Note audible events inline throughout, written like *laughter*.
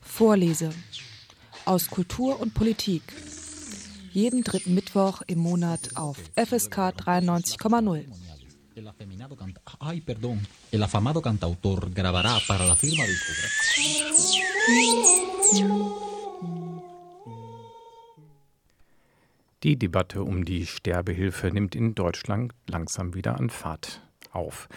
Vorlese aus Kultur und Politik. Jeden dritten Mittwoch im Monat auf FSK 93,0. El afeminado canta Ay, perdón. El afamado cantautor grabará para la firma. Die Debatte um die Sterbehilfe nimmt in Deutschland langsam wieder an Fahrt auf.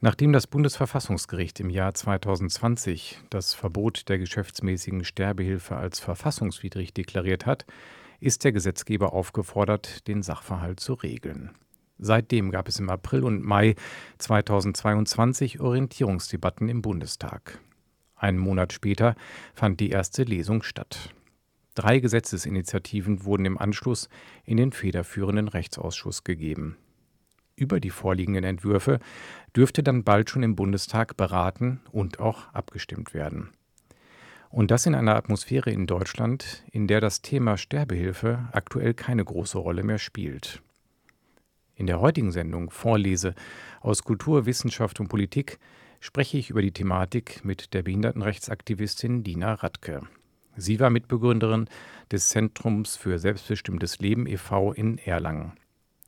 Nachdem das Bundesverfassungsgericht im Jahr 2020 das Verbot der geschäftsmäßigen Sterbehilfe als verfassungswidrig deklariert hat, ist der Gesetzgeber aufgefordert, den Sachverhalt zu regeln. Seitdem gab es im April und Mai 2022 Orientierungsdebatten im Bundestag. Einen Monat später fand die erste Lesung statt. Drei Gesetzesinitiativen wurden im Anschluss in den federführenden Rechtsausschuss gegeben. Über die vorliegenden Entwürfe dürfte dann bald schon im Bundestag beraten und auch abgestimmt werden. Und das in einer Atmosphäre in Deutschland, in der das Thema Sterbehilfe aktuell keine große Rolle mehr spielt. In der heutigen Sendung Vorlese aus Kultur, Wissenschaft und Politik spreche ich über die Thematik mit der Behindertenrechtsaktivistin Dina Radke. Sie war Mitbegründerin des Zentrums für selbstbestimmtes Leben e.V. in Erlangen.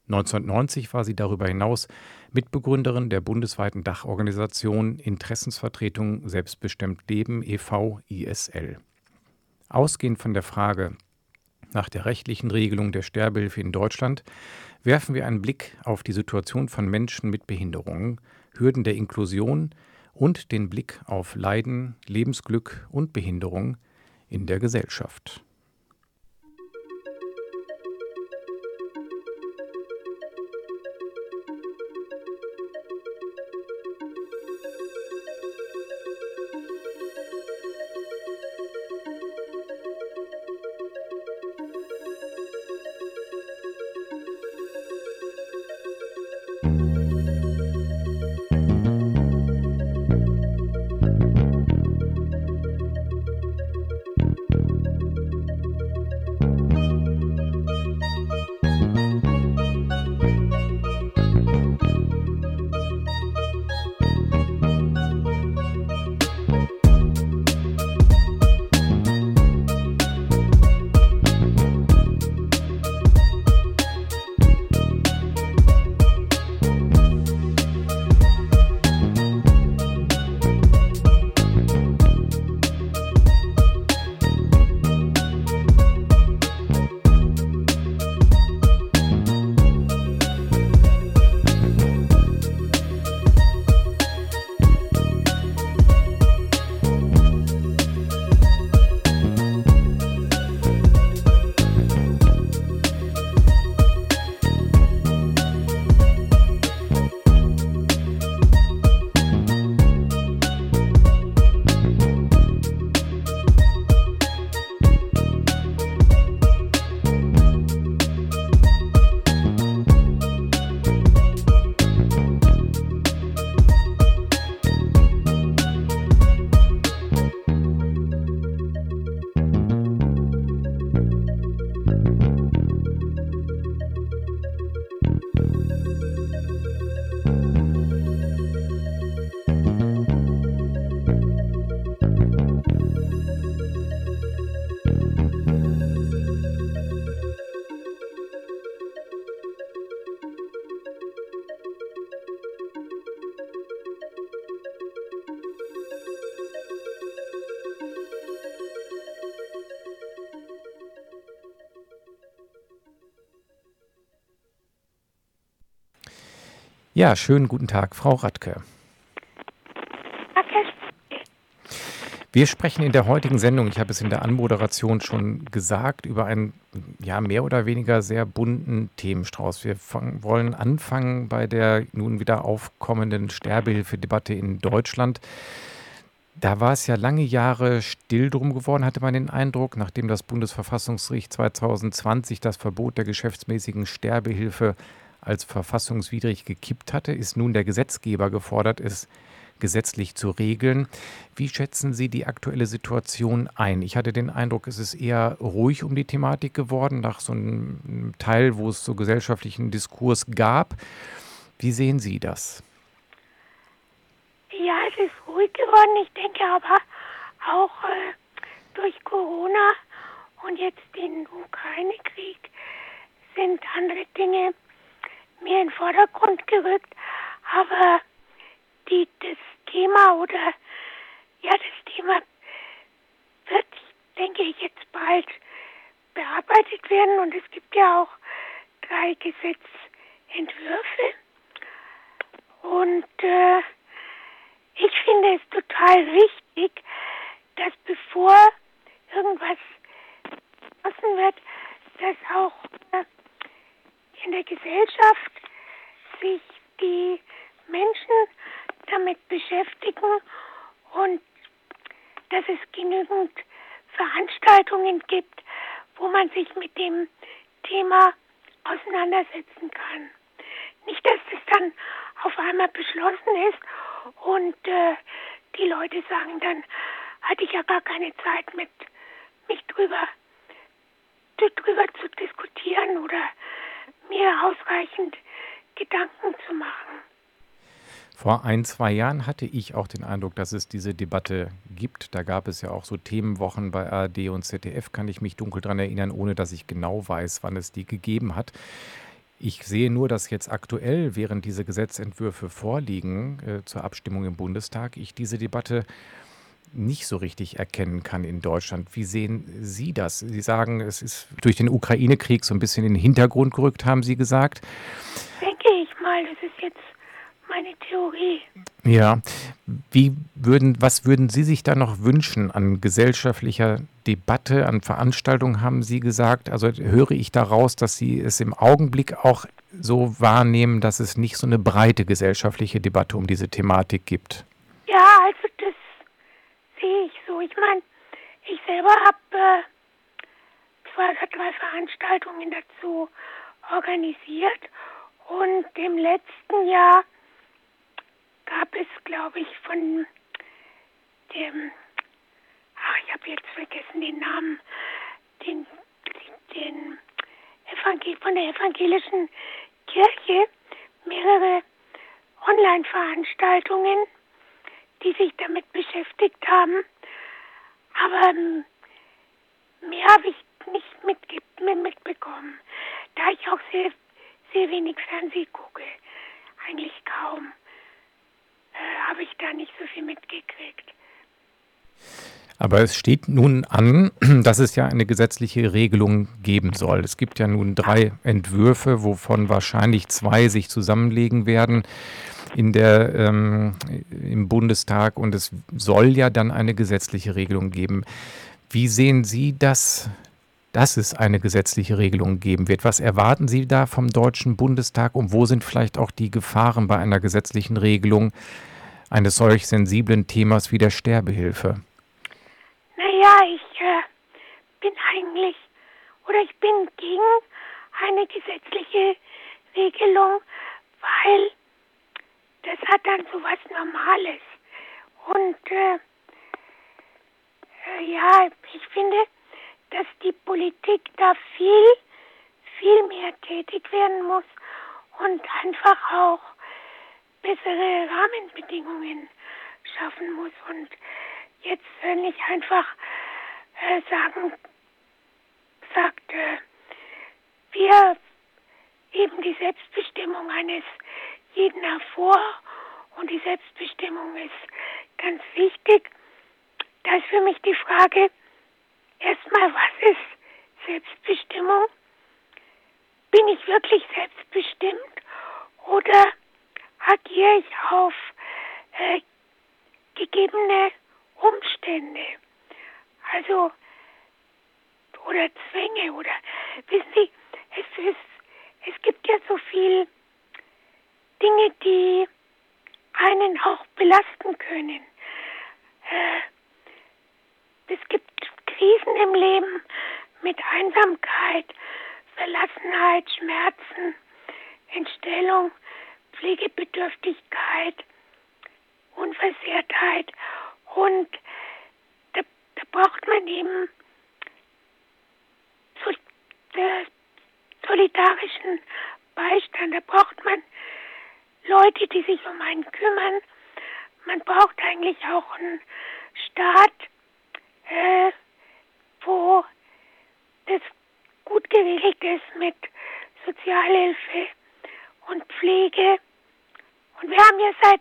1990 war sie darüber hinaus Mitbegründerin der bundesweiten Dachorganisation Interessensvertretung Selbstbestimmt Leben e.V. ISL. Ausgehend von der Frage nach der rechtlichen Regelung der Sterbehilfe in Deutschland werfen wir einen Blick auf die Situation von Menschen mit Behinderungen, Hürden der Inklusion und den Blick auf Leiden, Lebensglück und Behinderung in der Gesellschaft. Ja, schönen guten Tag, Frau Radke. Wir sprechen in der heutigen Sendung, ich habe es in der Anmoderation schon gesagt, über einen ja mehr oder weniger sehr bunten Themenstrauß. Wir fang, wollen anfangen bei der nun wieder aufkommenden Sterbehilfedebatte in Deutschland. Da war es ja lange Jahre still drum geworden, hatte man den Eindruck, nachdem das Bundesverfassungsgericht 2020 das Verbot der geschäftsmäßigen Sterbehilfe als verfassungswidrig gekippt hatte, ist nun der Gesetzgeber gefordert, es gesetzlich zu regeln. Wie schätzen Sie die aktuelle Situation ein? Ich hatte den Eindruck, es ist eher ruhig um die Thematik geworden, nach so einem Teil, wo es so gesellschaftlichen Diskurs gab. Wie sehen Sie das? Ja, es ist ruhig geworden. Ich denke aber auch äh, durch Corona und jetzt den Ukraine-Krieg sind andere Dinge mehr in den Vordergrund gerückt. Aber die, das Thema oder ja, das Thema wird, denke ich, jetzt bald bearbeitet werden und es gibt ja auch drei Gesetzentwürfe. Und äh, ich finde es total wichtig, dass bevor irgendwas beschlossen wird, dass auch äh, in der Gesellschaft sich die Menschen damit beschäftigen und dass es genügend Veranstaltungen gibt, wo man sich mit dem Thema auseinandersetzen kann. Nicht, dass es dann auf einmal beschlossen ist und äh, die Leute sagen dann, hatte ich ja gar keine Zeit mit mich drüber, drüber zu diskutieren oder mir ausreichend Gedanken zu machen. Vor ein, zwei Jahren hatte ich auch den Eindruck, dass es diese Debatte gibt. Da gab es ja auch so Themenwochen bei ARD und ZDF, kann ich mich dunkel daran erinnern, ohne dass ich genau weiß, wann es die gegeben hat. Ich sehe nur, dass jetzt aktuell, während diese Gesetzentwürfe vorliegen äh, zur Abstimmung im Bundestag, ich diese Debatte nicht so richtig erkennen kann in Deutschland. Wie sehen Sie das? Sie sagen, es ist durch den Ukraine-Krieg so ein bisschen in den Hintergrund gerückt, haben Sie gesagt. Denke ich mal, das ist jetzt Theorie. Ja, wie würden, was würden Sie sich da noch wünschen an gesellschaftlicher Debatte, an Veranstaltungen, haben Sie gesagt? Also höre ich daraus, dass Sie es im Augenblick auch so wahrnehmen, dass es nicht so eine breite gesellschaftliche Debatte um diese Thematik gibt? Ja, also das sehe ich so. Ich meine, ich selber habe äh, zwei oder drei Veranstaltungen dazu organisiert und im letzten Jahr gab es, glaube ich, von dem, ach, ich habe jetzt vergessen den Namen, den, den Evangel von der evangelischen Kirche mehrere Online-Veranstaltungen, die sich damit beschäftigt haben. Aber ähm, mehr habe ich nicht mitbekommen, da ich auch sehr, sehr wenig Fernsehen gucke. Eigentlich kaum habe ich da nicht so viel mitgekriegt. Aber es steht nun an, *clears throat* dass es ja eine gesetzliche Regelung geben soll. Es gibt ja nun drei Entwürfe, wovon wahrscheinlich zwei sich zusammenlegen werden in der, ähm, im Bundestag und es soll ja dann eine gesetzliche Regelung geben. Wie sehen Sie das, dass es eine gesetzliche Regelung geben wird? Was erwarten Sie da vom Deutschen Bundestag und wo sind vielleicht auch die Gefahren bei einer gesetzlichen Regelung eines solch sensiblen Themas wie der Sterbehilfe? Naja, ich äh, bin eigentlich oder ich bin gegen eine gesetzliche Regelung, weil das hat dann so was Normales. Und äh, äh, ja, ich finde, dass die Politik da viel, viel mehr tätig werden muss und einfach auch bessere Rahmenbedingungen schaffen muss. Und jetzt nicht einfach äh, sagen, sagt, äh, wir heben die Selbstbestimmung eines jeden hervor und die Selbstbestimmung ist ganz wichtig. Da ist für mich die Frage, erstmal, was ist Selbstbestimmung? Bin ich wirklich selbstbestimmt oder agiere ich auf äh, gegebene Umstände? Also, oder Zwänge oder, wissen Sie, es ist, es gibt ja so viel Dinge, die einen auch belasten können. Äh, es gibt Krisen im Leben. Mit Einsamkeit, Verlassenheit, Schmerzen, Entstellung, Pflegebedürftigkeit, Unversehrtheit. Und da, da braucht man eben so, solidarischen Beistand, da braucht man Leute, die sich um einen kümmern. man braucht eigentlich auch einen Staat, äh, wo das gut geregelt ist mit Sozialhilfe und Pflege. Und wir haben ja seit,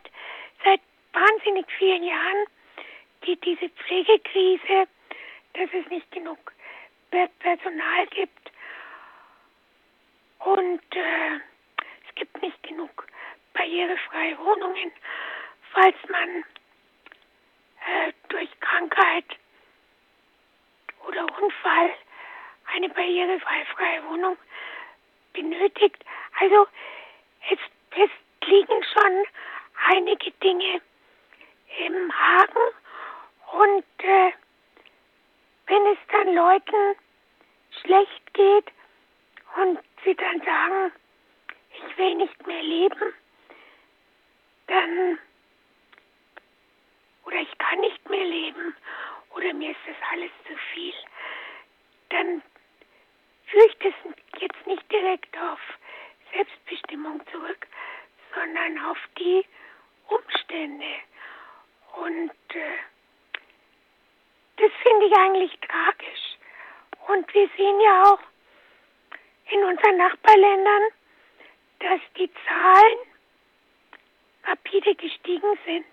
seit wahnsinnig vielen Jahren die, diese Pflegekrise, dass es nicht genug Personal gibt. Und äh, es gibt nicht genug barrierefreie Wohnungen, falls man äh, durch Krankheit oder Unfall eine barrierefreie Wohnung benötigt. Also es, es liegen schon einige Dinge im Haken und äh, wenn es dann Leuten schlecht geht und sie dann sagen, ich will nicht mehr leben, dann oder ich kann nicht mehr leben oder mir ist das alles zu viel, dann führe ich das jetzt nicht direkt auf Selbstbestimmung zurück, sondern auf die Umstände. Und äh, das finde ich eigentlich tragisch. Und wir sehen ja auch in unseren Nachbarländern, dass die Zahlen rapide gestiegen sind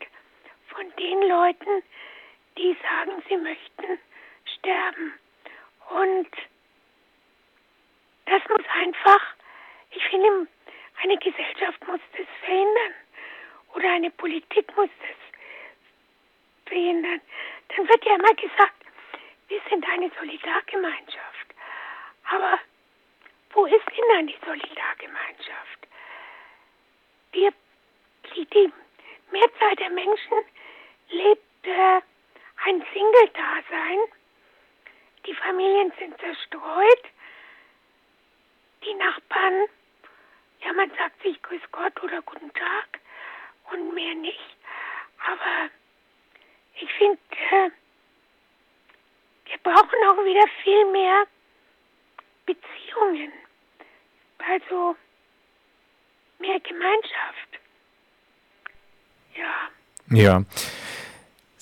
von den Leuten, die sagen, sie möchten sterben. Und das muss einfach, ich finde, eine Gesellschaft muss das verhindern oder eine Politik muss das verhindern. Dann wird ja immer gesagt, wir sind eine Solidargemeinschaft. Aber wo ist denn dann die Solidargemeinschaft? Wir, die, die Mehrzahl der Menschen lebt äh, ein Single-Dasein. Die Familien sind zerstreut. Die Nachbarn, ja, man sagt sich Grüß Gott oder Guten Tag und mehr nicht. Aber ich finde, äh, wir brauchen auch wieder viel mehr Beziehungen. Also mehr Gemeinschaft. Ja. Ja.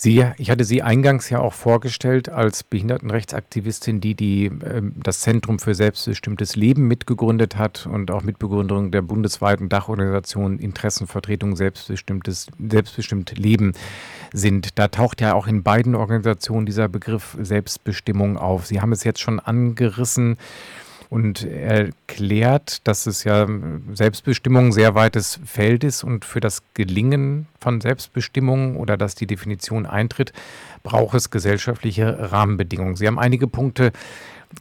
Sie, ich hatte Sie eingangs ja auch vorgestellt als Behindertenrechtsaktivistin, die, die äh, das Zentrum für selbstbestimmtes Leben mitgegründet hat und auch Mitbegründerin der bundesweiten Dachorganisation Interessenvertretung selbstbestimmtes, selbstbestimmt Leben sind. Da taucht ja auch in beiden Organisationen dieser Begriff Selbstbestimmung auf. Sie haben es jetzt schon angerissen und erklärt, dass es ja Selbstbestimmung ein sehr weites Feld ist und für das Gelingen von Selbstbestimmung oder dass die Definition eintritt, braucht es gesellschaftliche Rahmenbedingungen. Sie haben einige Punkte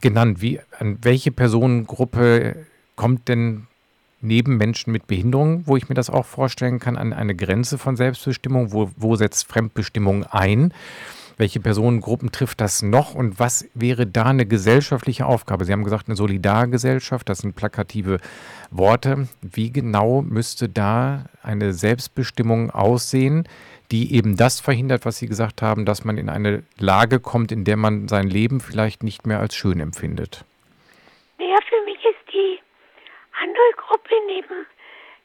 genannt. Wie, an welche Personengruppe kommt denn neben Menschen mit Behinderung, wo ich mir das auch vorstellen kann, an eine Grenze von Selbstbestimmung? Wo, wo setzt Fremdbestimmung ein? Welche Personengruppen trifft das noch und was wäre da eine gesellschaftliche Aufgabe? Sie haben gesagt, eine Solidargesellschaft, das sind plakative Worte. Wie genau müsste da eine Selbstbestimmung aussehen, die eben das verhindert, was Sie gesagt haben, dass man in eine Lage kommt, in der man sein Leben vielleicht nicht mehr als schön empfindet? Ja, für mich ist die andere Gruppe neben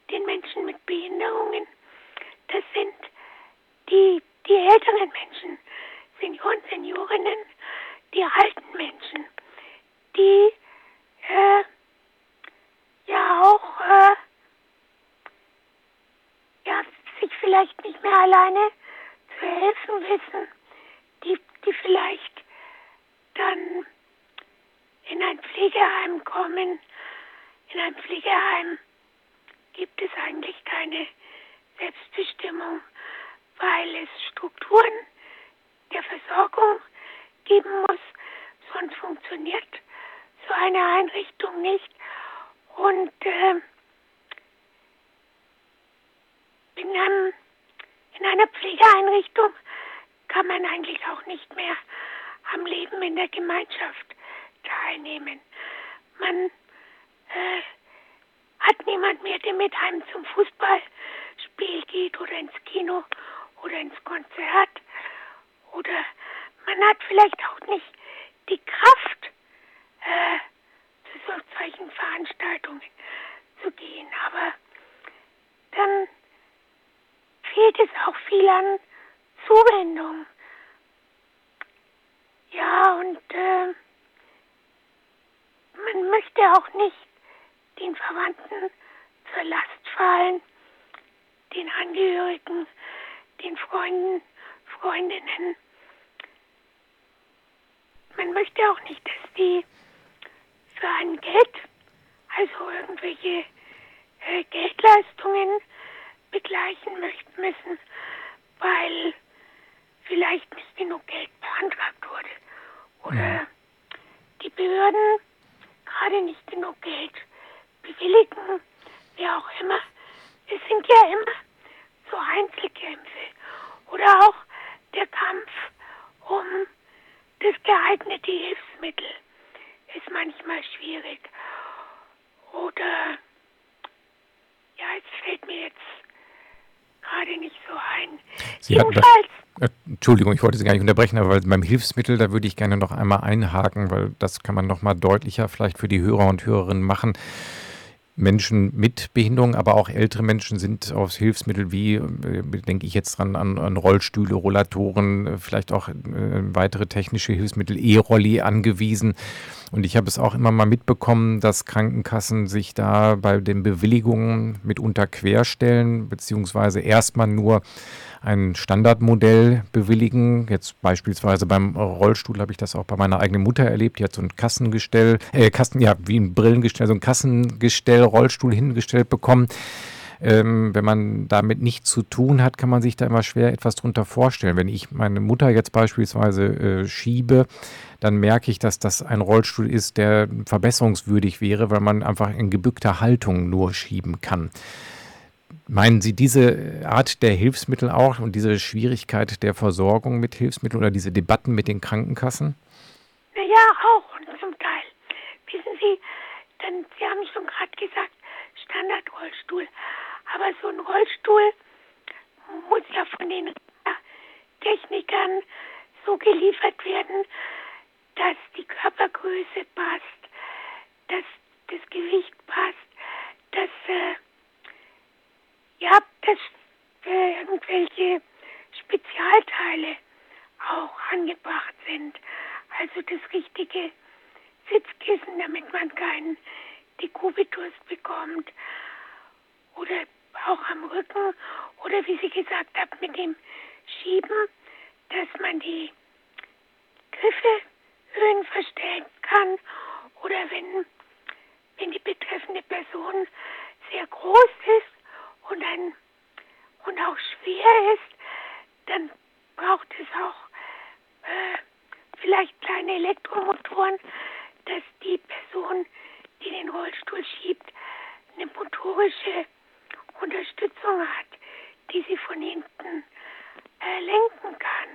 den Menschen mit Behinderungen, das sind die, die älteren Menschen, Senioren, Seniorinnen, die alten Menschen, die äh, ja auch äh, ja, sich vielleicht nicht mehr alleine zu helfen wissen, die, die vielleicht dann in ein Pflegeheim kommen. In einem Pflegeheim gibt es eigentlich keine Selbstbestimmung, weil es Strukturen der Versorgung geben muss, sonst funktioniert so eine Einrichtung nicht. Und äh, in, einem, in einer Pflegeeinrichtung kann man eigentlich auch nicht mehr am Leben in der Gemeinschaft teilnehmen. Man äh, hat niemand mehr, der mit einem zum Fußballspiel geht oder ins Kino oder ins Konzert. Oder man hat vielleicht auch nicht die Kraft, äh, zu solchen Veranstaltungen zu gehen. Aber dann fehlt es auch viel an Zuwendung. Ja, und äh, man möchte auch nicht den Verwandten zur Last fallen, den Angehörigen, den Freunden, Freundinnen. Man möchte auch nicht, dass die für ein Geld, also irgendwelche äh, Geldleistungen begleichen möchten müssen, weil vielleicht nicht genug Geld beantragt wurde. Oder die Behörden gerade nicht genug Geld bewilligen, wie auch immer. Es sind ja immer so Einzelkämpfe. Oder auch der Kampf um das geeignete Hilfsmittel ist manchmal schwierig. Oder ja, es fällt mir jetzt gerade nicht so ein. Sie Jedenfalls. Das, äh, Entschuldigung, ich wollte Sie gar nicht unterbrechen, aber beim Hilfsmittel, da würde ich gerne noch einmal einhaken, weil das kann man noch mal deutlicher vielleicht für die Hörer und Hörerinnen machen. Menschen mit Behinderung, aber auch ältere Menschen sind auf Hilfsmittel wie, äh, denke ich jetzt dran, an, an Rollstühle, Rollatoren, äh, vielleicht auch äh, weitere technische Hilfsmittel, E-Rolli angewiesen. Und ich habe es auch immer mal mitbekommen, dass Krankenkassen sich da bei den Bewilligungen mitunter querstellen, beziehungsweise erstmal nur ein Standardmodell bewilligen. Jetzt beispielsweise beim Rollstuhl habe ich das auch bei meiner eigenen Mutter erlebt. Die hat so ein Kassengestell, äh, Kassen, ja, wie ein Brillengestell, so ein Kassengestell, Rollstuhl hingestellt bekommen. Ähm, wenn man damit nichts zu tun hat, kann man sich da immer schwer etwas drunter vorstellen. Wenn ich meine Mutter jetzt beispielsweise äh, schiebe, dann merke ich, dass das ein Rollstuhl ist, der verbesserungswürdig wäre, weil man einfach in gebückter Haltung nur schieben kann. Meinen Sie diese Art der Hilfsmittel auch und diese Schwierigkeit der Versorgung mit Hilfsmitteln oder diese Debatten mit den Krankenkassen? Ja, auch und zum Teil. Wissen Sie, denn Sie haben schon gerade gesagt, Standardrollstuhl. Aber so ein Rollstuhl muss ja von den Technikern so geliefert werden, dass die Körpergröße passt, dass das Gewicht passt, dass äh, ja, dass äh, irgendwelche Spezialteile auch angebracht sind. Also das richtige Sitzkissen, damit man keinen Dekubitus bekommt. Oder auch am Rücken. Oder wie Sie gesagt haben, mit dem Schieben, dass man die Griffe Höhen verstellen kann. Oder wenn, wenn die betreffende Person sehr groß ist, und, ein, und auch schwer ist, dann braucht es auch äh, vielleicht kleine Elektromotoren, dass die Person, die den Rollstuhl schiebt, eine motorische Unterstützung hat, die sie von hinten äh, lenken kann.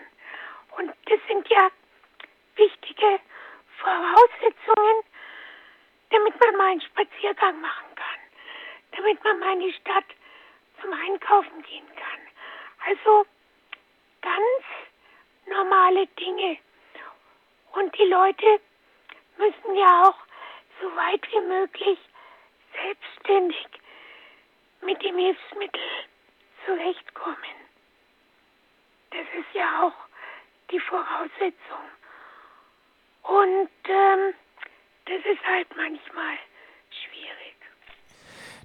Und das sind ja wichtige Voraussetzungen, damit man mal einen Spaziergang machen kann, damit man mal in die Stadt zum Einkaufen gehen kann. Also ganz normale Dinge. Und die Leute müssen ja auch so weit wie möglich selbstständig mit dem Hilfsmittel zurechtkommen. Das ist ja auch die Voraussetzung. Und ähm, das ist halt manchmal schwierig.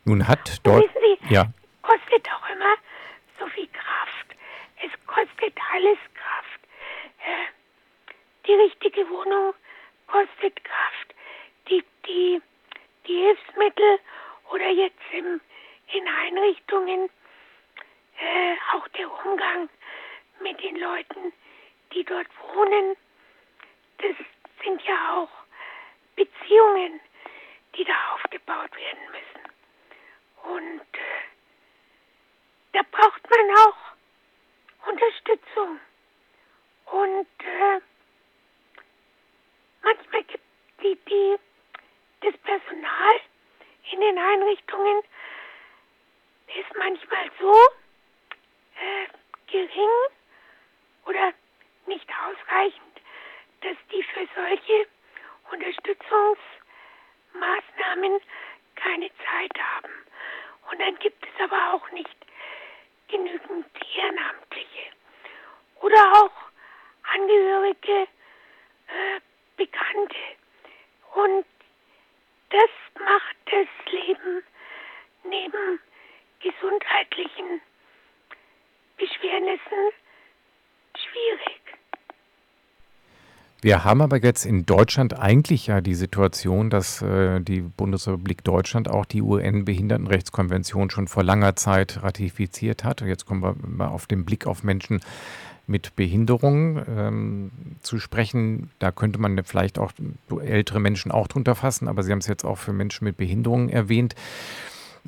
Nun hat dort. Wissen Sie, ja kostet auch immer so viel Kraft. Es kostet alles Kraft. Äh, die richtige Wohnung kostet Kraft. Die, die, die Hilfsmittel oder jetzt im, in Einrichtungen äh, auch der Umgang mit den Leuten, die dort wohnen, das sind ja auch Beziehungen, die da aufgebaut werden müssen. Und äh, da braucht man auch Unterstützung. Und äh, manchmal gibt die, die, das Personal in den Einrichtungen ist manchmal so äh, gering oder nicht ausreichend, dass die für solche Unterstützungsmaßnahmen keine Zeit haben. Und dann gibt es aber auch nicht genügend Ehrenamtliche oder auch Angehörige, äh, Bekannte. Und das macht das Leben neben gesundheitlichen Beschwernissen schwierig. Wir haben aber jetzt in Deutschland eigentlich ja die Situation, dass äh, die Bundesrepublik Deutschland auch die UN-Behindertenrechtskonvention schon vor langer Zeit ratifiziert hat. Und jetzt kommen wir mal auf den Blick auf Menschen mit Behinderung ähm, zu sprechen. Da könnte man vielleicht auch ältere Menschen auch drunter fassen, aber Sie haben es jetzt auch für Menschen mit Behinderung erwähnt.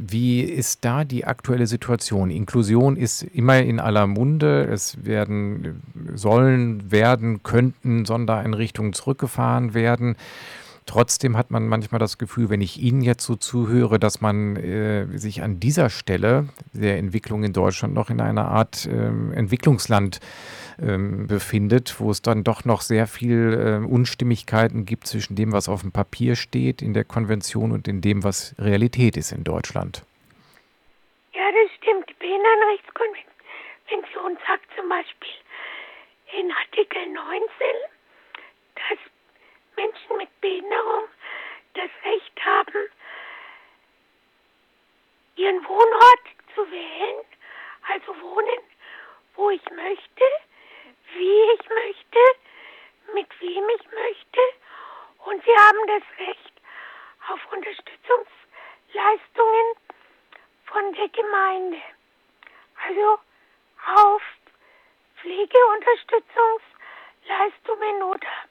Wie ist da die aktuelle Situation? Inklusion ist immer in aller Munde. Es werden, sollen, werden, könnten Sondereinrichtungen zurückgefahren werden. Trotzdem hat man manchmal das Gefühl, wenn ich Ihnen jetzt so zuhöre, dass man äh, sich an dieser Stelle der Entwicklung in Deutschland noch in einer Art äh, Entwicklungsland ähm, befindet, wo es dann doch noch sehr viel äh, Unstimmigkeiten gibt zwischen dem, was auf dem Papier steht in der Konvention und in dem, was Realität ist in Deutschland. Ja, das stimmt. Die Behindertenrechtskonvention sagt zum Beispiel in Artikel 19, dass Menschen mit Behinderung das Recht haben, ihren Wohnort zu wählen, also wohnen, wo ich möchte, wie ich möchte, mit wem ich möchte. Und sie haben das Recht auf Unterstützungsleistungen von der Gemeinde, also auf Pflegeunterstützungsleistungen oder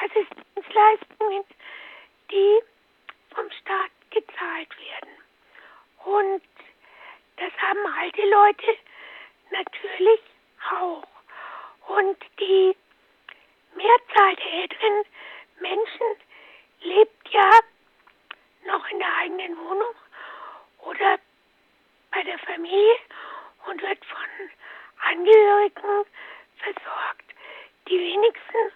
Assistenzleistungen, die vom Staat gezahlt werden. Und das haben alte Leute natürlich auch. Und die Mehrzahl der älteren Menschen lebt ja noch in der eigenen Wohnung oder bei der Familie und wird von Angehörigen versorgt. Die wenigsten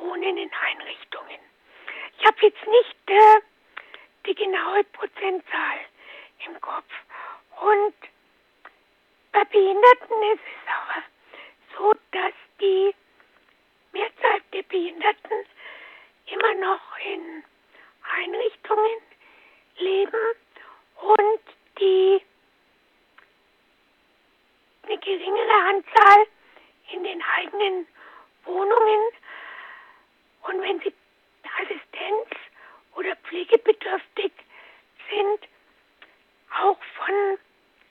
wohnen in Einrichtungen. Ich habe jetzt nicht äh, die genaue Prozentzahl im Kopf. Und bei Behinderten ist es aber so, dass die Mehrzahl der Behinderten immer noch in Einrichtungen leben und die eine geringere Anzahl in den eigenen Wohnungen und wenn sie Assistenz oder pflegebedürftig sind, auch von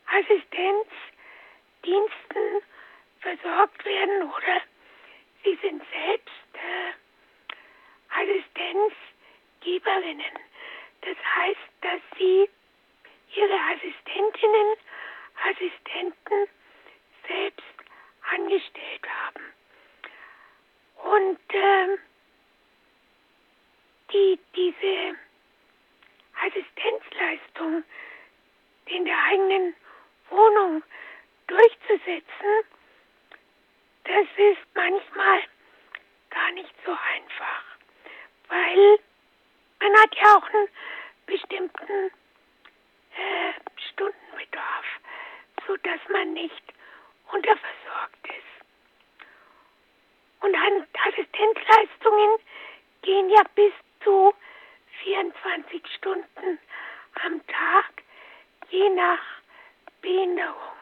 Assistenzdiensten versorgt werden oder sie sind selbst äh, Assistenzgeberinnen. Das heißt, dass sie ihre Assistentinnen, Assistenten selbst angestellt haben. Und äh, die, diese Assistenzleistung in der eigenen Wohnung durchzusetzen, das ist manchmal gar nicht so einfach, weil man hat ja auch einen bestimmten äh, Stundenbedarf, so dass man nicht unterversorgt ist. Und Assistenzleistungen gehen ja bis zu 24 Stunden am Tag, je nach Behinderung.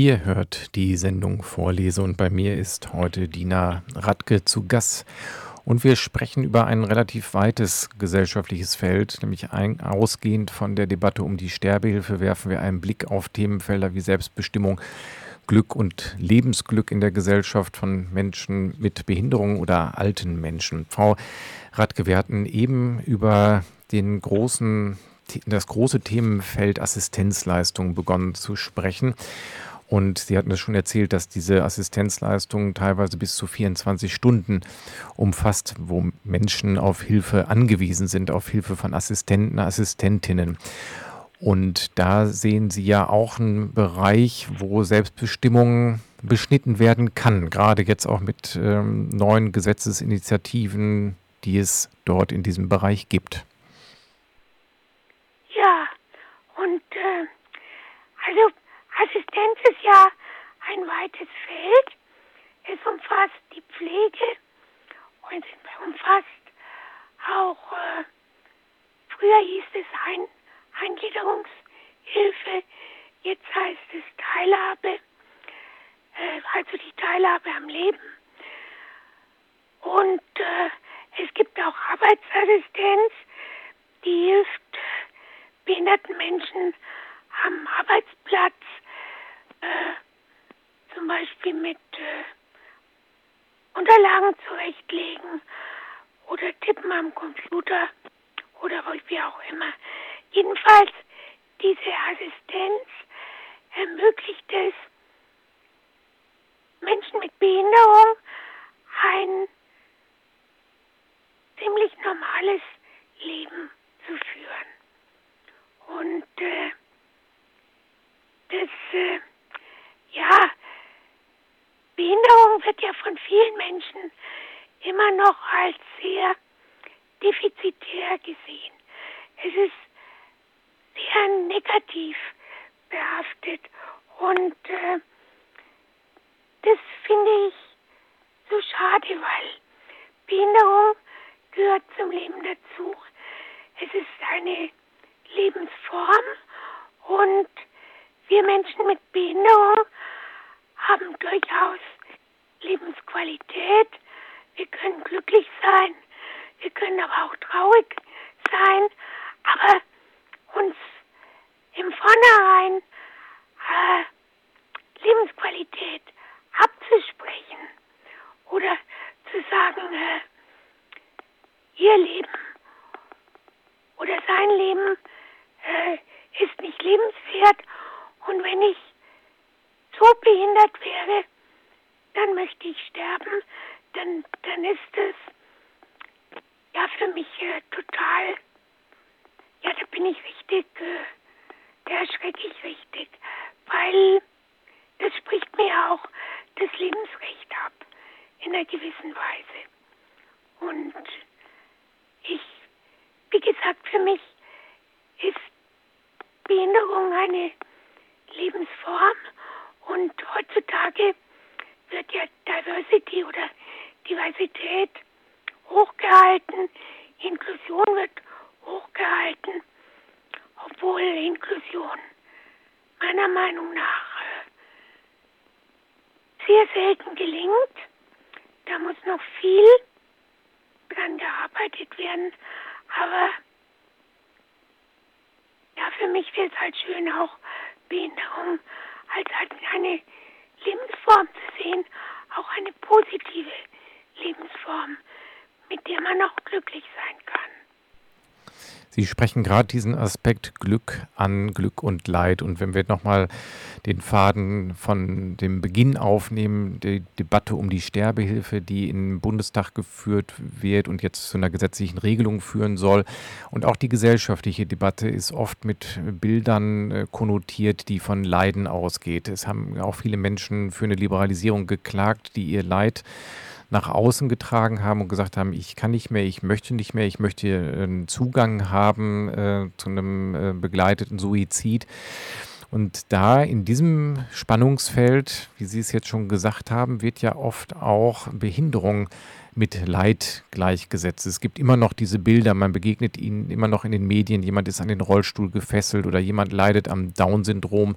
Ihr hört die Sendung Vorlese und bei mir ist heute Dina Radke zu Gast. Und wir sprechen über ein relativ weites gesellschaftliches Feld, nämlich ein, ausgehend von der Debatte um die Sterbehilfe werfen wir einen Blick auf Themenfelder wie Selbstbestimmung, Glück und Lebensglück in der Gesellschaft von Menschen mit Behinderung oder alten Menschen. Frau Radke, wir hatten eben über den großen, das große Themenfeld Assistenzleistung begonnen zu sprechen. Und Sie hatten es schon erzählt, dass diese Assistenzleistung teilweise bis zu 24 Stunden umfasst, wo Menschen auf Hilfe angewiesen sind, auf Hilfe von Assistenten, Assistentinnen. Und da sehen Sie ja auch einen Bereich, wo Selbstbestimmung beschnitten werden kann, gerade jetzt auch mit ähm, neuen Gesetzesinitiativen, die es dort in diesem Bereich gibt. Ja, und äh, also Assistenz ist ja ein weites Feld. Es umfasst die Pflege und umfasst auch, äh, früher hieß es ein, Eingliederungshilfe, jetzt heißt es Teilhabe, äh, also die Teilhabe am Leben. Und äh, es gibt auch Arbeitsassistenz, die hilft behinderten Menschen am Arbeitsplatz äh, *laughs* zum Beispiel mit äh, Unterlagen zurechtlegen oder tippen am Computer oder wie auch immer. Jedenfalls, diese Assistenz ermöglicht es, Menschen mit Behinderung ein ziemlich normales Leben zu führen. Und äh, das, äh, ja, Behinderung wird ja von vielen Menschen immer noch als sehr defizitär gesehen. Es ist sehr negativ behaftet und äh, das finde ich so schade, weil Behinderung gehört zum Leben dazu. Es ist eine Lebensform und wir Menschen mit Behinderung haben durchaus Lebensqualität. Wir können glücklich sein. Wir können aber auch traurig sein. Aber uns im Vornherein äh, Lebensqualität abzusprechen oder zu sagen, äh, ihr Leben oder sein Leben äh, ist nicht lebenswert und wenn ich so behindert wäre, dann möchte ich sterben, dann, dann ist es ja für mich äh, total, ja, da bin ich richtig, äh, da erschrecke ich richtig, weil das spricht mir auch das Lebensrecht ab, in einer gewissen Weise. Und ich, wie gesagt, für mich ist Behinderung eine Lebensform. Und heutzutage wird ja Diversity oder Diversität hochgehalten, Inklusion wird hochgehalten, obwohl Inklusion meiner Meinung nach äh, sehr selten gelingt. Da muss noch viel dran gearbeitet werden, aber ja, für mich wäre es halt schön auch Behinderung als eine Lebensform zu sehen, auch eine positive Lebensform, mit der man auch glücklich sein kann. Sie sprechen gerade diesen Aspekt Glück an, Glück und Leid. Und wenn wir nochmal den Faden von dem Beginn aufnehmen, die Debatte um die Sterbehilfe, die im Bundestag geführt wird und jetzt zu einer gesetzlichen Regelung führen soll. Und auch die gesellschaftliche Debatte ist oft mit Bildern äh, konnotiert, die von Leiden ausgeht. Es haben auch viele Menschen für eine Liberalisierung geklagt, die ihr Leid nach außen getragen haben und gesagt haben, ich kann nicht mehr, ich möchte nicht mehr, ich möchte einen Zugang haben äh, zu einem äh, begleiteten Suizid. Und da in diesem Spannungsfeld, wie Sie es jetzt schon gesagt haben, wird ja oft auch Behinderung mit Leid gleichgesetzt. Es gibt immer noch diese Bilder, man begegnet ihnen immer noch in den Medien, jemand ist an den Rollstuhl gefesselt oder jemand leidet am Down-Syndrom.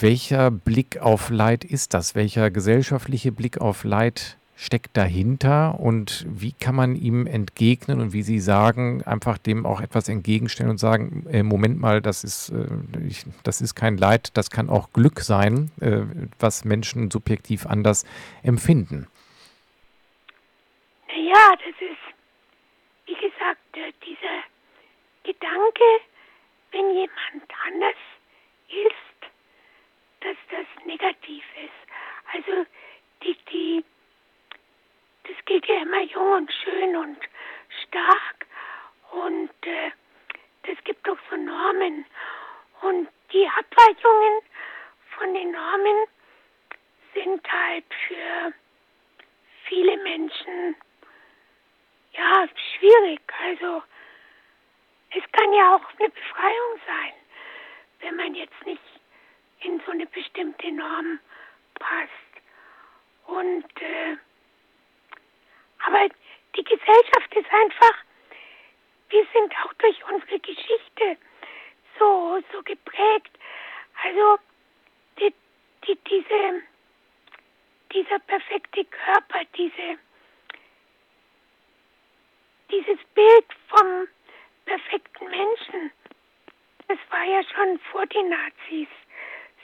welcher Blick auf Leid ist das? Welcher gesellschaftliche Blick auf Leid steckt dahinter und wie kann man ihm entgegnen und wie Sie sagen, einfach dem auch etwas entgegenstellen und sagen, äh, Moment mal, das ist, äh, ich, das ist kein Leid, das kann auch Glück sein, äh, was Menschen subjektiv anders empfinden. Ja, das ist, wie gesagt, äh, dieser Gedanke, wenn jemand anders ist, dass das negativ ist. Also die, die das geht ja immer jung und schön und stark und äh, das gibt doch so Normen und die Abweichungen von den Normen sind halt für viele Menschen ja schwierig. Also es kann ja auch eine Befreiung sein, wenn man jetzt nicht in so eine bestimmte Norm passt. Und äh, aber die Gesellschaft ist einfach, wir sind auch durch unsere Geschichte so, so geprägt. Also die, die, diese, dieser perfekte Körper, diese, dieses Bild vom perfekten Menschen, das war ja schon vor den Nazis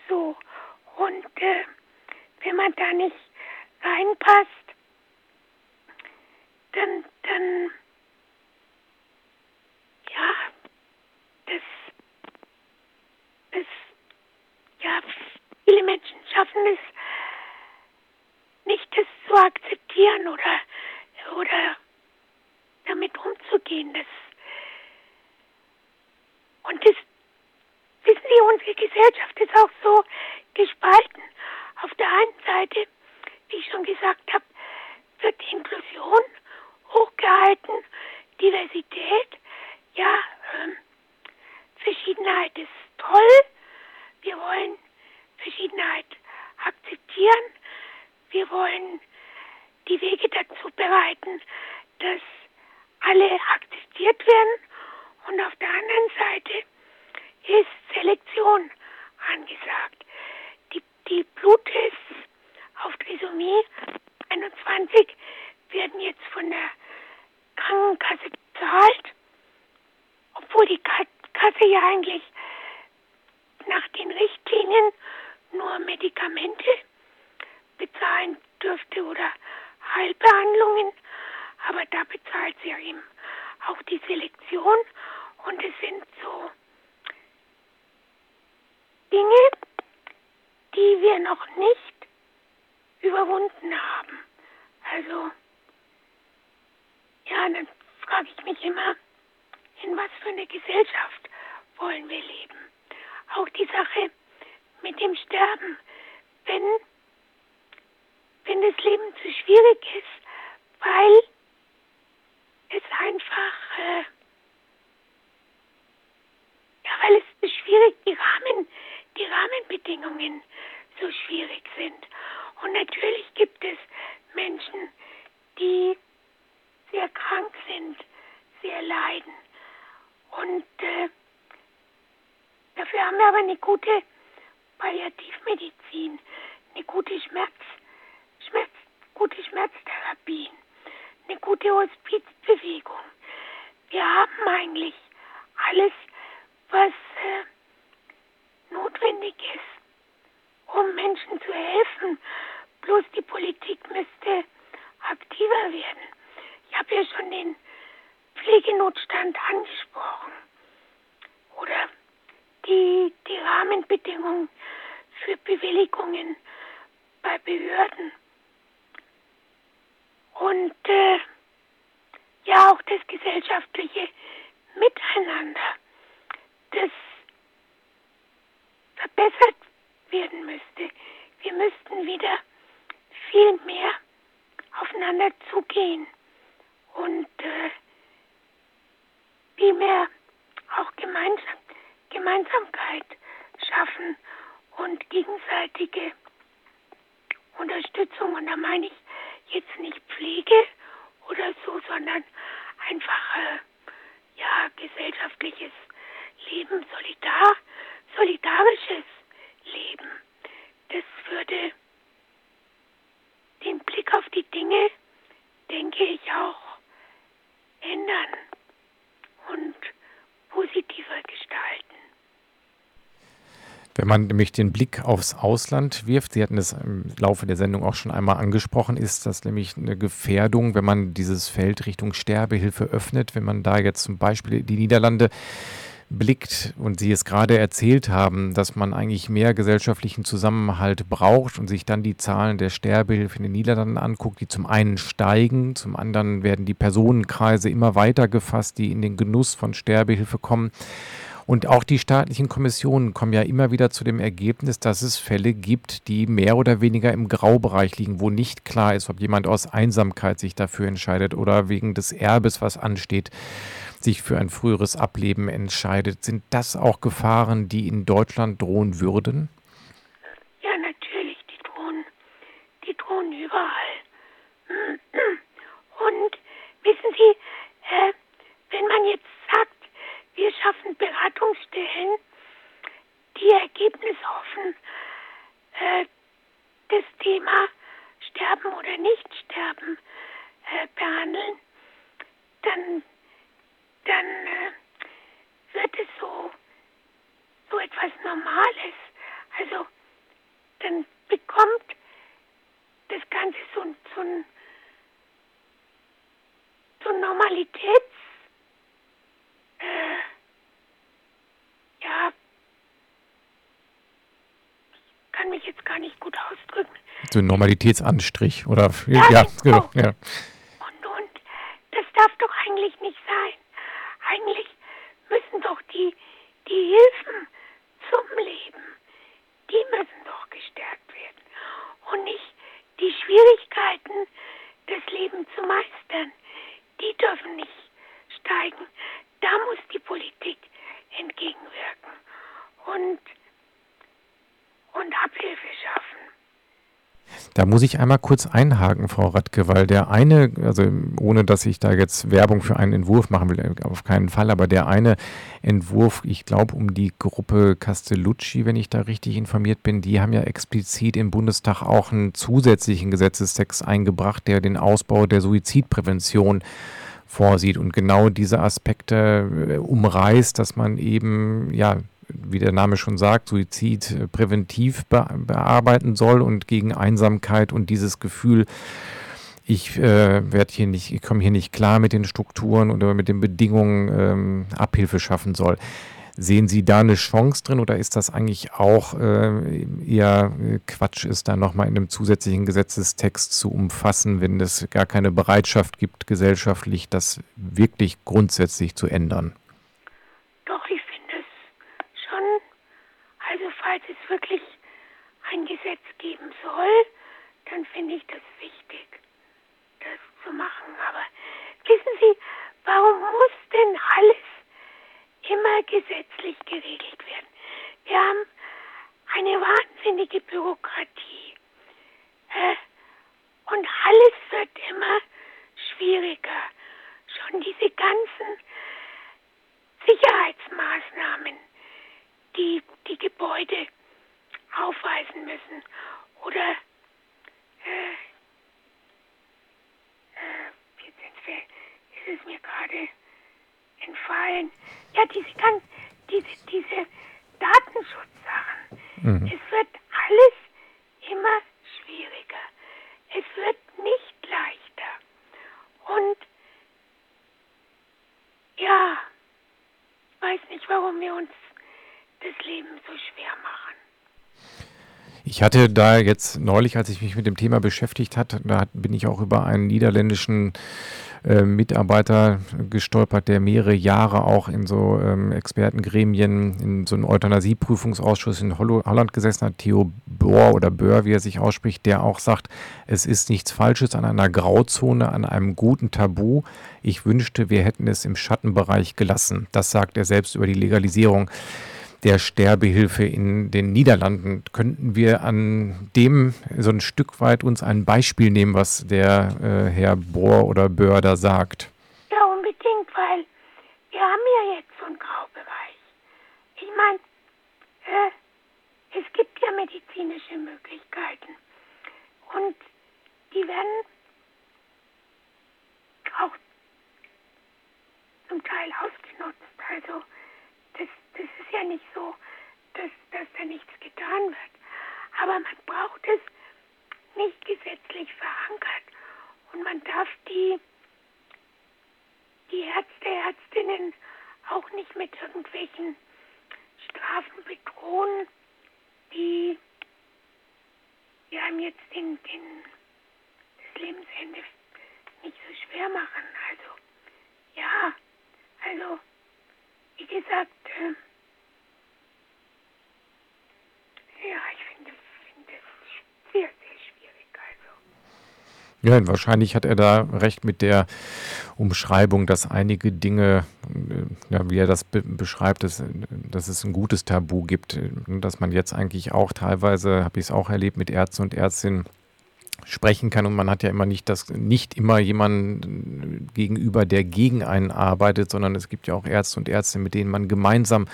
so. Und äh, wenn man da nicht reinpasst, dann, dann, ja, das, das, ja, viele Menschen schaffen es nicht, das zu akzeptieren oder, oder damit umzugehen. Das, und das, wissen Sie, unsere Gesellschaft ist auch so gespalten. Auf der einen Seite, wie ich schon gesagt habe, wird die Inklusion hochgehalten. Diversität, ja, ähm, Verschiedenheit ist toll. Wir wollen Verschiedenheit akzeptieren. Wir wollen die Wege dazu bereiten, dass alle akzeptiert werden. Und auf der anderen Seite ist Selektion angesagt. Die, die Bluttests auf Trisomie 21 werden jetzt von der Krankenkasse bezahlt, obwohl die Kasse ja eigentlich nach den Richtlinien nur Medikamente bezahlen dürfte oder Heilbehandlungen, aber da bezahlt sie ja eben auch die Selektion und es sind so Dinge, die wir noch nicht überwunden haben. Also ja, dann frage ich mich immer, in was für eine Gesellschaft wollen wir leben? Auch die Sache mit dem Sterben. Wenn, wenn das Leben zu schwierig ist, weil es einfach, äh, ja, weil es zu schwierig, die Rahmen, die Rahmenbedingungen so schwierig sind. Und natürlich gibt es Menschen, die sehr krank sind, sehr leiden. Und äh, dafür haben wir aber eine gute Palliativmedizin, eine gute Schmerz, Schmerz, gute Schmerztherapien, eine gute Hospizbewegung. Wir haben eigentlich alles, was äh, notwendig ist, um Menschen zu helfen. Bloß die Politik müsste aktiver werden. Ich habe ja schon den Pflegenotstand angesprochen. Oder die, die Rahmenbedingungen für Bewilligungen bei Behörden. Und äh, ja auch das gesellschaftliche Miteinander, das verbessert werden müsste. Wir müssten wieder viel mehr aufeinander zugehen und äh, vielmehr auch Gemeinsam Gemeinsamkeit schaffen und gegenseitige Unterstützung. Und da meine ich jetzt nicht Pflege oder so, sondern einfach äh, ja gesellschaftliches Leben, solidar, solidarisches leben. Das würde den Blick auf die Dinge, denke ich, auch ändern und positiver gestalten. Wenn man nämlich den Blick aufs Ausland wirft, Sie hatten es im Laufe der Sendung auch schon einmal angesprochen, ist das nämlich eine Gefährdung, wenn man dieses Feld Richtung Sterbehilfe öffnet, wenn man da jetzt zum Beispiel die Niederlande blickt und Sie es gerade erzählt haben, dass man eigentlich mehr gesellschaftlichen Zusammenhalt braucht und sich dann die Zahlen der Sterbehilfe in den Niederlanden anguckt, die zum einen steigen, zum anderen werden die Personenkreise immer weiter gefasst, die in den Genuss von Sterbehilfe kommen. Und auch die staatlichen Kommissionen kommen ja immer wieder zu dem Ergebnis, dass es Fälle gibt, die mehr oder weniger im Graubereich liegen, wo nicht klar ist, ob jemand aus Einsamkeit sich dafür entscheidet oder wegen des Erbes, was ansteht, sich für ein früheres Ableben entscheidet. Sind das auch Gefahren, die in Deutschland drohen würden? Ja, natürlich, die drohen, die drohen überall. Und wissen Sie, äh, wenn man jetzt sagt, wir schaffen die ergebnisoffen äh, das Thema Sterben oder Nicht-Sterben äh, behandeln, dann, dann äh, wird es so, so etwas Normales. Also dann bekommt das Ganze so, so so Normalitäts äh, ja, ich kann mich jetzt gar nicht gut ausdrücken. So ein Normalitätsanstrich oder ja, ja, genau, ja. Und, und das darf doch eigentlich nicht sein. Eigentlich müssen doch die, die Hilfen zum Leben, die müssen doch gestärkt werden. Und nicht die Schwierigkeiten, das Leben zu meistern, die dürfen nicht steigen da muss die Politik entgegenwirken und, und Abhilfe schaffen. Da muss ich einmal kurz einhaken, Frau Radke, weil der eine, also ohne dass ich da jetzt Werbung für einen Entwurf machen will, auf keinen Fall, aber der eine Entwurf, ich glaube um die Gruppe Castellucci, wenn ich da richtig informiert bin, die haben ja explizit im Bundestag auch einen zusätzlichen Gesetzestext eingebracht, der den Ausbau der Suizidprävention vorsieht und genau diese Aspekte äh, umreißt, dass man eben, ja, wie der Name schon sagt, Suizid äh, präventiv be bearbeiten soll und gegen Einsamkeit und dieses Gefühl, ich äh, werde hier nicht, ich komme hier nicht klar mit den Strukturen oder mit den Bedingungen ähm, Abhilfe schaffen soll. Sehen Sie da eine Chance drin oder ist das eigentlich auch äh, eher Quatsch, ist da nochmal in einem zusätzlichen Gesetzestext zu umfassen, wenn es gar keine Bereitschaft gibt, gesellschaftlich das wirklich grundsätzlich zu ändern? Doch, ich finde es schon. Also falls es wirklich ein Gesetz geben soll, dann finde ich das wichtig, das zu machen. Aber wissen Sie, warum muss denn alles immer gesetzlich geregelt werden. Wir haben eine wahnsinnige Bürokratie. Äh, und alles wird immer schwieriger. Schon diese ganzen Sicherheitsmaßnahmen, die die Gebäude aufweisen müssen. Oder äh, äh, jetzt ist es mir gerade entfallen. Ja, diese, ganz, diese, diese Datenschutzsachen. Mhm. Es wird alles immer schwieriger. Es wird nicht leichter. Und ja, ich weiß nicht, warum wir uns das Leben so schwer machen. Ich hatte da jetzt neulich, als ich mich mit dem Thema beschäftigt hatte, da bin ich auch über einen niederländischen äh, Mitarbeiter gestolpert, der mehrere Jahre auch in so ähm, Expertengremien, in so einem Euthanasieprüfungsausschuss in Holland gesessen hat, Theo Bohr oder Böhr, wie er sich ausspricht, der auch sagt, es ist nichts Falsches an einer Grauzone, an einem guten Tabu. Ich wünschte, wir hätten es im Schattenbereich gelassen. Das sagt er selbst über die Legalisierung der Sterbehilfe in den Niederlanden. Könnten wir an dem so ein Stück weit uns ein Beispiel nehmen, was der äh, Herr Bohr oder Böhr da sagt? Ja, unbedingt, weil wir haben ja jetzt so einen Graubereich. Ich meine, äh, es gibt ja medizinische Möglichkeiten. Und die werden auch zum Teil ausgenutzt. Also das, das ist ja nicht so, dass, dass da nichts getan wird. Aber man braucht es nicht gesetzlich verankert. Und man darf die, die Ärzte, Ärztinnen auch nicht mit irgendwelchen Strafen bedrohen, die, die einem jetzt den, den, das Lebensende nicht so schwer machen. Also, ja, also, wie gesagt, äh, ja, ich finde, finde es sehr, sehr schwierig. Also. Ja, wahrscheinlich hat er da recht mit der Umschreibung, dass einige Dinge, äh, ja, wie er das be beschreibt, dass, dass es ein gutes Tabu gibt, dass man jetzt eigentlich auch teilweise, habe ich es auch erlebt, mit Ärzten und Ärztinnen sprechen kann. Und man hat ja immer nicht das nicht immer jemanden gegenüber, der gegen einen arbeitet, sondern es gibt ja auch Ärzte und Ärzte, mit denen man gemeinsam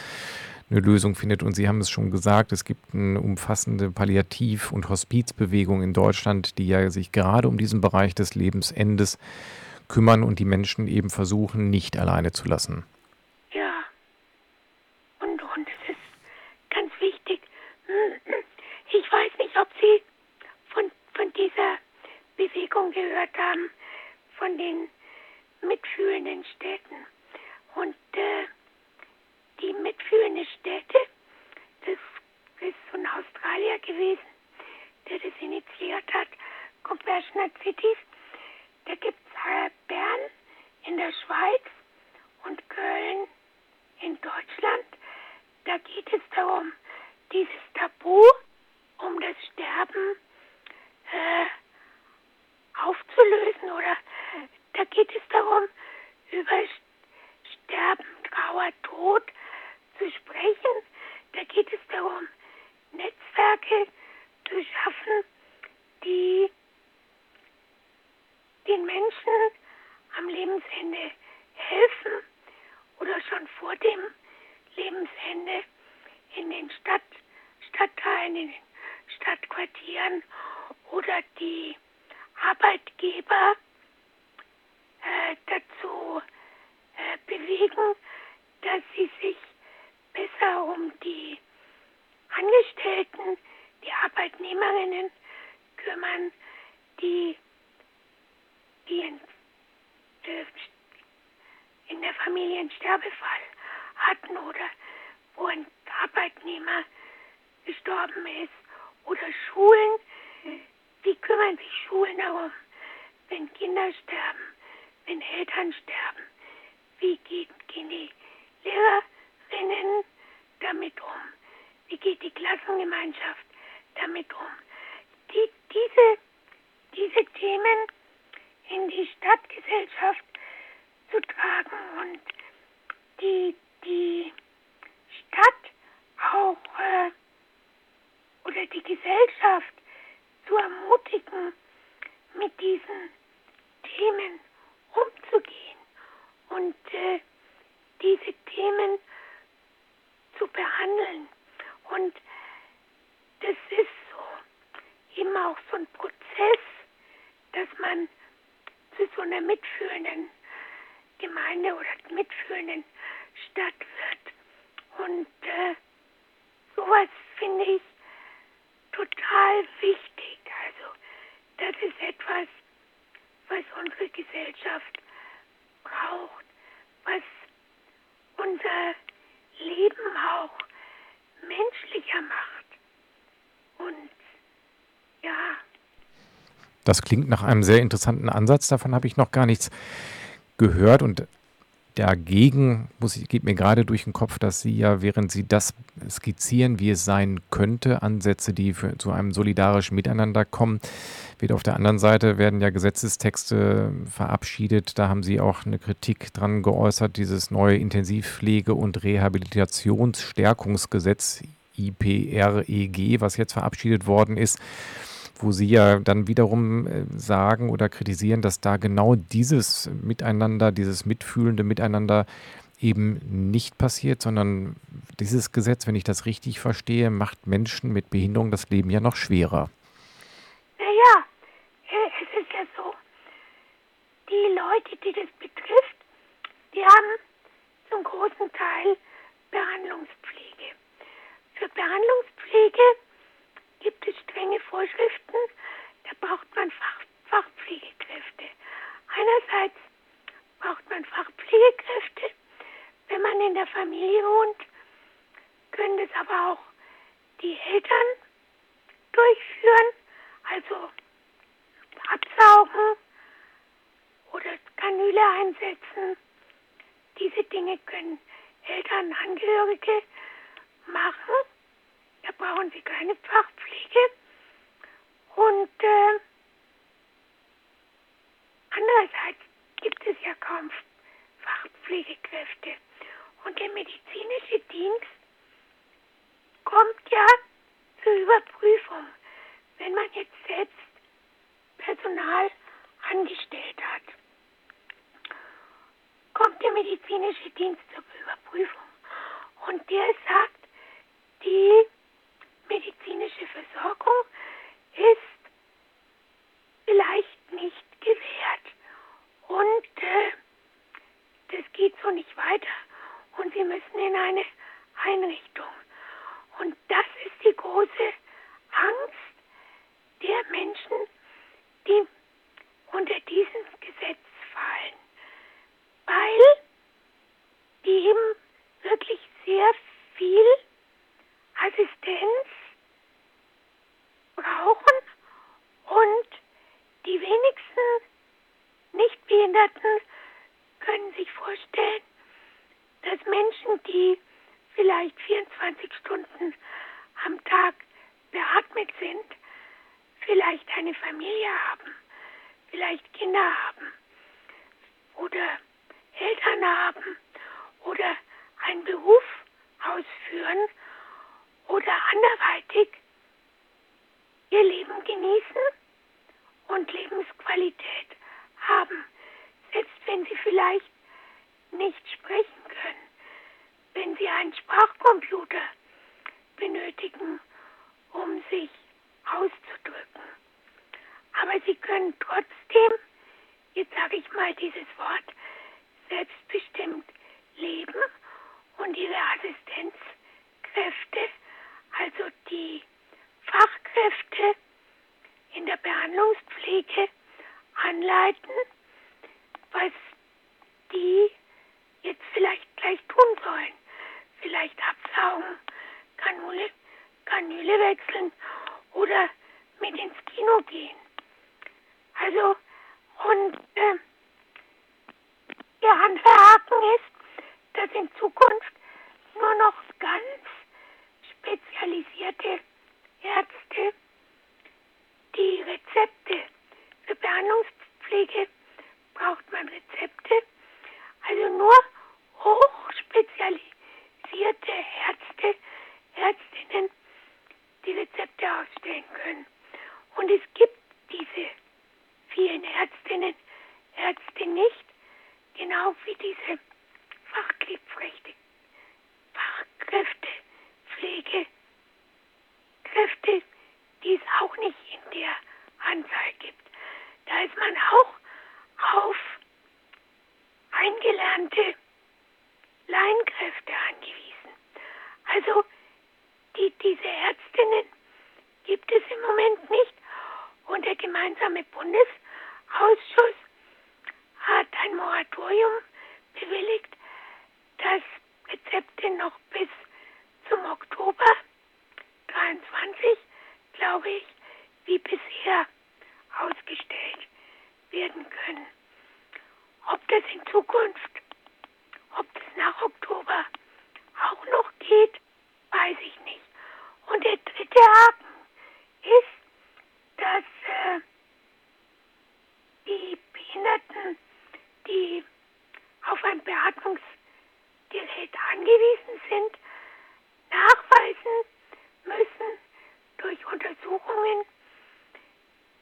eine Lösung findet. Und Sie haben es schon gesagt, es gibt eine umfassende Palliativ- und Hospizbewegung in Deutschland, die ja sich gerade um diesen Bereich des Lebensendes kümmern und die Menschen eben versuchen, nicht alleine zu lassen. Ja. Und, und es ist ganz wichtig. Ich weiß nicht, ob Sie von, von dieser Bewegung gehört haben, von den mitfühlenden Städten. Und äh, die mitfühlende Städte, das ist so ein Australier gewesen, der das initiiert hat, Compassionate Cities. Da gibt es äh, Bern in der Schweiz und Köln in Deutschland. Da geht es darum, dieses Tabu um das Sterben äh, aufzulösen oder da geht es darum, über Sterben, Trauer, Tod zu sprechen. Da geht es darum, Netzwerke zu schaffen, die den Menschen am Lebensende helfen oder schon vor dem Lebensende in den Stadt, Stadtteilen, in den Stadtquartieren oder die Arbeitgeber äh, dazu äh, bewegen, dass sie sich besser um die Angestellten, die Arbeitnehmerinnen kümmern, die, die in, äh, in der Familie einen Sterbefall hatten oder wo ein Arbeitnehmer gestorben ist oder Schulen. Wie kümmern sich Schulen darum, wenn Kinder sterben, wenn Eltern sterben? Wie geht, gehen die Lehrerinnen damit um? Wie geht die Klassengemeinschaft damit um? Die, diese, diese Themen in die Stadtgesellschaft zu tragen und die, die Stadt auch äh, oder die Gesellschaft zu ermutigen, mit diesen Themen umzugehen und äh, diese Themen zu behandeln. Und das ist so immer auch so ein Prozess, dass man zu so einer mitfühlenden Gemeinde oder mitfühlenden Stadt wird. Und äh, sowas finde ich total wichtig. Also das ist etwas, was unsere Gesellschaft braucht, was unser Leben auch menschlicher macht. Und ja. Das klingt nach einem sehr interessanten Ansatz. Davon habe ich noch gar nichts gehört. Und dagegen muss geht mir gerade durch den Kopf, dass Sie ja, während Sie das skizzieren, wie es sein könnte, Ansätze, die für, zu einem solidarischen Miteinander kommen, wird auf der anderen Seite werden ja Gesetzestexte verabschiedet. Da haben Sie auch eine Kritik dran geäußert, dieses neue Intensivpflege- und Rehabilitationsstärkungsgesetz IPREG, was jetzt verabschiedet worden ist wo Sie ja dann wiederum äh, sagen oder kritisieren, dass da genau dieses Miteinander, dieses mitfühlende Miteinander eben nicht passiert, sondern dieses Gesetz, wenn ich das richtig verstehe, macht Menschen mit Behinderung das Leben ja noch schwerer. Naja, es ist ja so, die Leute, die das betrifft, die haben zum großen Teil Behandlungspflege. Für Behandlungspflege gibt es strenge Vorschriften, da braucht man Fach, Fachpflegekräfte. Einerseits braucht man Fachpflegekräfte, wenn man in der Familie wohnt, können das aber auch die Eltern durchführen, also absaugen oder Kanüle einsetzen. Diese Dinge können Elternangehörige machen. Da brauchen sie keine Fachpflege. Und äh, andererseits gibt es ja kaum Fachpflegekräfte. Und der medizinische Dienst kommt ja zur Überprüfung, wenn man jetzt selbst Personal angestellt hat. Kommt der medizinische Dienst zur Überprüfung und der sagt, die medizinische Versorgung ist vielleicht nicht gewährt. Und äh, das geht so nicht weiter. Und sie müssen in eine Einrichtung. Und das ist die große Angst der Menschen, die unter diesem Gesetz fallen, weil die eben wirklich sehr viel Assistenz brauchen und die wenigsten Nichtbehinderten können sich vorstellen, dass Menschen, die vielleicht 24 Stunden am Tag beatmet sind, vielleicht eine Familie haben, vielleicht Kinder haben oder Eltern haben oder einen Beruf ausführen oder anderweitig ihr Leben genießen und Lebensqualität haben, selbst wenn sie vielleicht nicht sprechen können, wenn sie einen Sprachcomputer benötigen, um sich auszudrücken. Aber sie können trotzdem, jetzt sage ich mal dieses Wort, selbstbestimmt leben und ihre Assistenzkräfte, also die Fachkräfte in der Behandlungspflege anleiten, was die jetzt vielleicht gleich tun sollen. Vielleicht absaugen, Kanüle, Kanüle wechseln oder mit ins Kino gehen. Also, und äh, der andere Haken ist, dass in Zukunft nur noch ganz spezialisierte Ärzte die Rezepte für Behandlungspflege braucht man Rezepte also nur hochspezialisierte Ärzte, Ärztinnen, die Rezepte ausstellen können. Und es gibt diese vielen Ärztinnen, Ärzte nicht, genau wie diese Fachkräfte, Fachkräfte, Pflegekräfte, die es auch nicht in der Anzahl gibt. Da ist man auch auf eingelernte Lainkräfte angewiesen. Also die, diese Ärztinnen gibt es im Moment nicht und der gemeinsame Bundesausschuss hat ein Moratorium bewilligt, dass Rezepte noch bis zum Oktober 23, glaube ich, wie bisher ausgestellt werden können. Ob das in Zukunft, ob das nach Oktober auch noch geht, weiß ich nicht. Und der dritte Haken ist, dass äh, die Behinderten, die auf ein Beatmungsgerät angewiesen sind, nachweisen müssen durch Untersuchungen,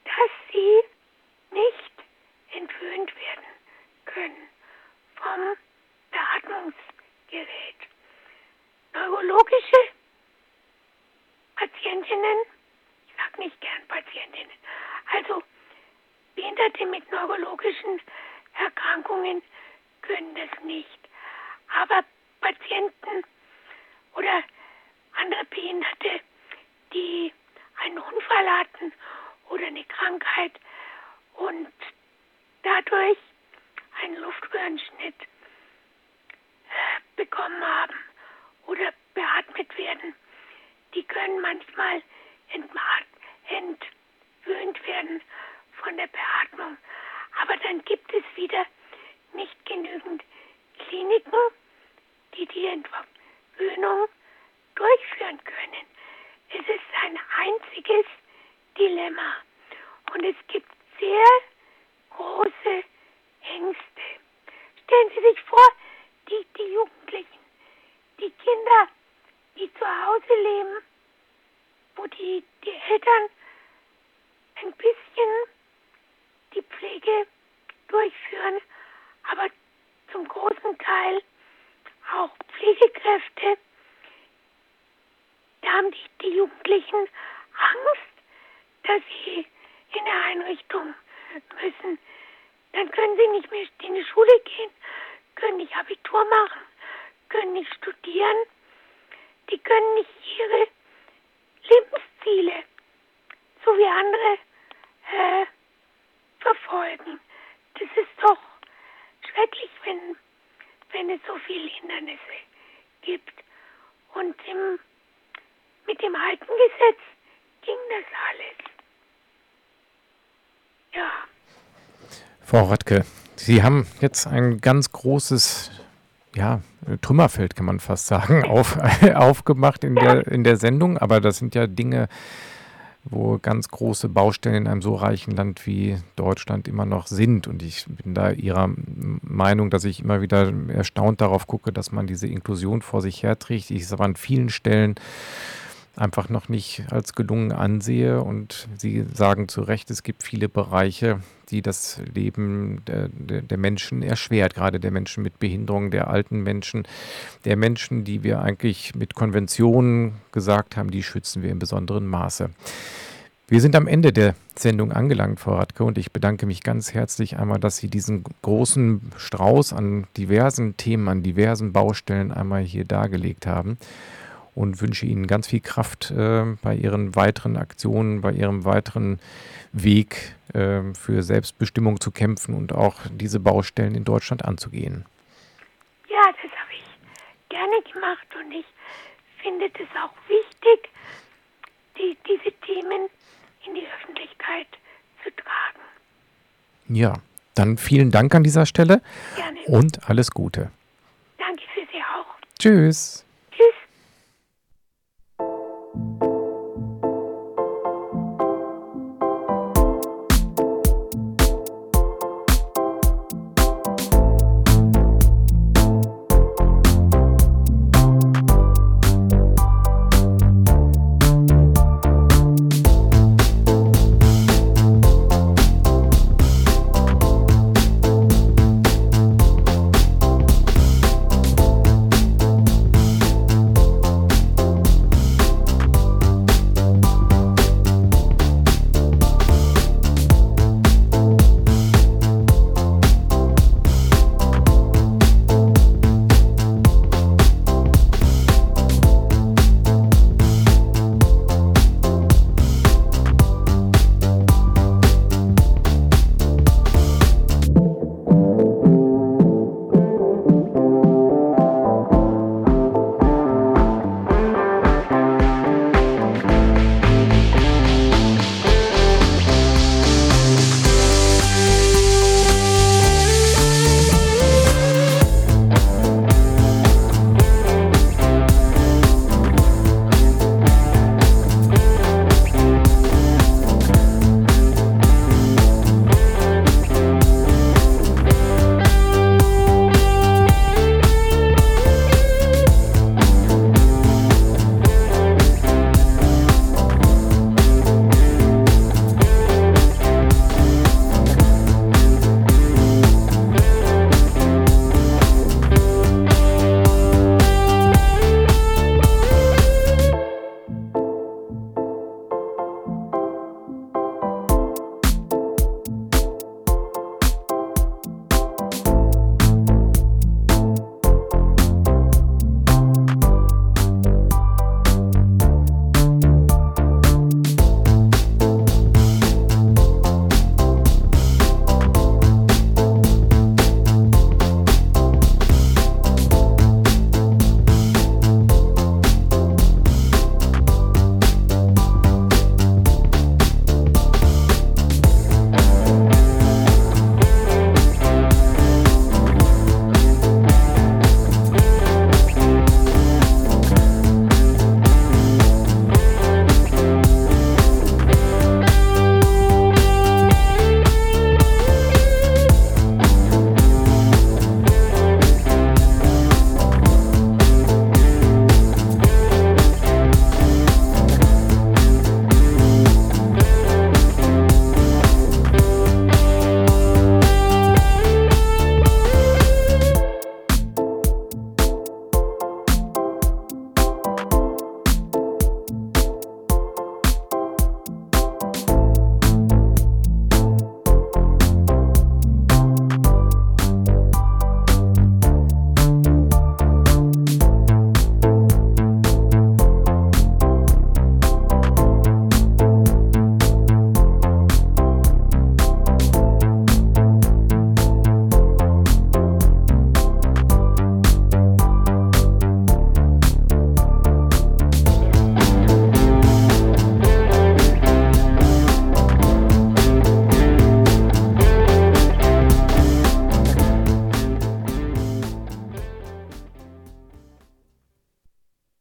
dass sie nicht entwöhnt werden können vom Beatmungs Behinderte mit neurologischen Erkrankungen können das nicht. Aber Patienten oder andere Behinderte, die einen Unfall hatten oder eine Krankheit und dadurch einen Luftröhrenschnitt äh, bekommen haben oder beatmet werden, die können manchmal entwöhnt werden von der Beatmung. Aber dann gibt es wieder nicht genügend Kliniken, die die Entwöhnung durchführen können. Es ist ein einziges Dilemma und es gibt sehr große Ängste. Stellen Sie sich vor, die, die Jugendlichen, die Kinder, die zu Hause leben, wo die, die Eltern ein bisschen die Pflege durchführen, aber zum großen Teil auch Pflegekräfte. Da haben die, die Jugendlichen Angst, dass sie in eine Einrichtung müssen. Dann können sie nicht mehr in die Schule gehen, können nicht Abitur machen, können nicht studieren, die können nicht ihre Lebensziele, so wie andere, äh, verfolgen. Das ist doch schrecklich, wenn, wenn es so viele Hindernisse gibt. Und im, mit dem alten Gesetz ging das alles. Ja. Frau Radke, Sie haben jetzt ein ganz großes ja, Trümmerfeld, kann man fast sagen, *laughs* auf, aufgemacht in der, in der Sendung. Aber das sind ja Dinge, wo ganz große Baustellen in einem so reichen Land wie Deutschland immer noch sind. Und ich bin da Ihrer Meinung, dass ich immer wieder erstaunt darauf gucke, dass man diese Inklusion vor sich herträgt. Ich es an vielen Stellen einfach noch nicht als gelungen ansehe. Und Sie sagen zu Recht, es gibt viele Bereiche, die das Leben der, der, Menschen erschwert, gerade der Menschen mit Behinderung, der alten Menschen, der Menschen, die wir eigentlich mit Konventionen gesagt haben, die schützen wir in besonderem Maße. Wir sind am Ende der Sendung angelangt, Frau Radke, und ich bedanke mich ganz herzlich einmal, dass Sie diesen großen Strauß an diversen Themen, an diversen Baustellen einmal hier dargelegt haben und wünsche Ihnen ganz viel Kraft äh, bei Ihren weiteren Aktionen, bei Ihrem weiteren Weg äh, für Selbstbestimmung zu kämpfen und auch diese Baustellen in Deutschland anzugehen. Ja, das habe ich gerne gemacht und ich finde es auch wichtig, die, diese Themen in die Öffentlichkeit zu tragen. Ja, dann vielen Dank an dieser Stelle Gerne. und alles Gute. Danke für Sie auch. Tschüss.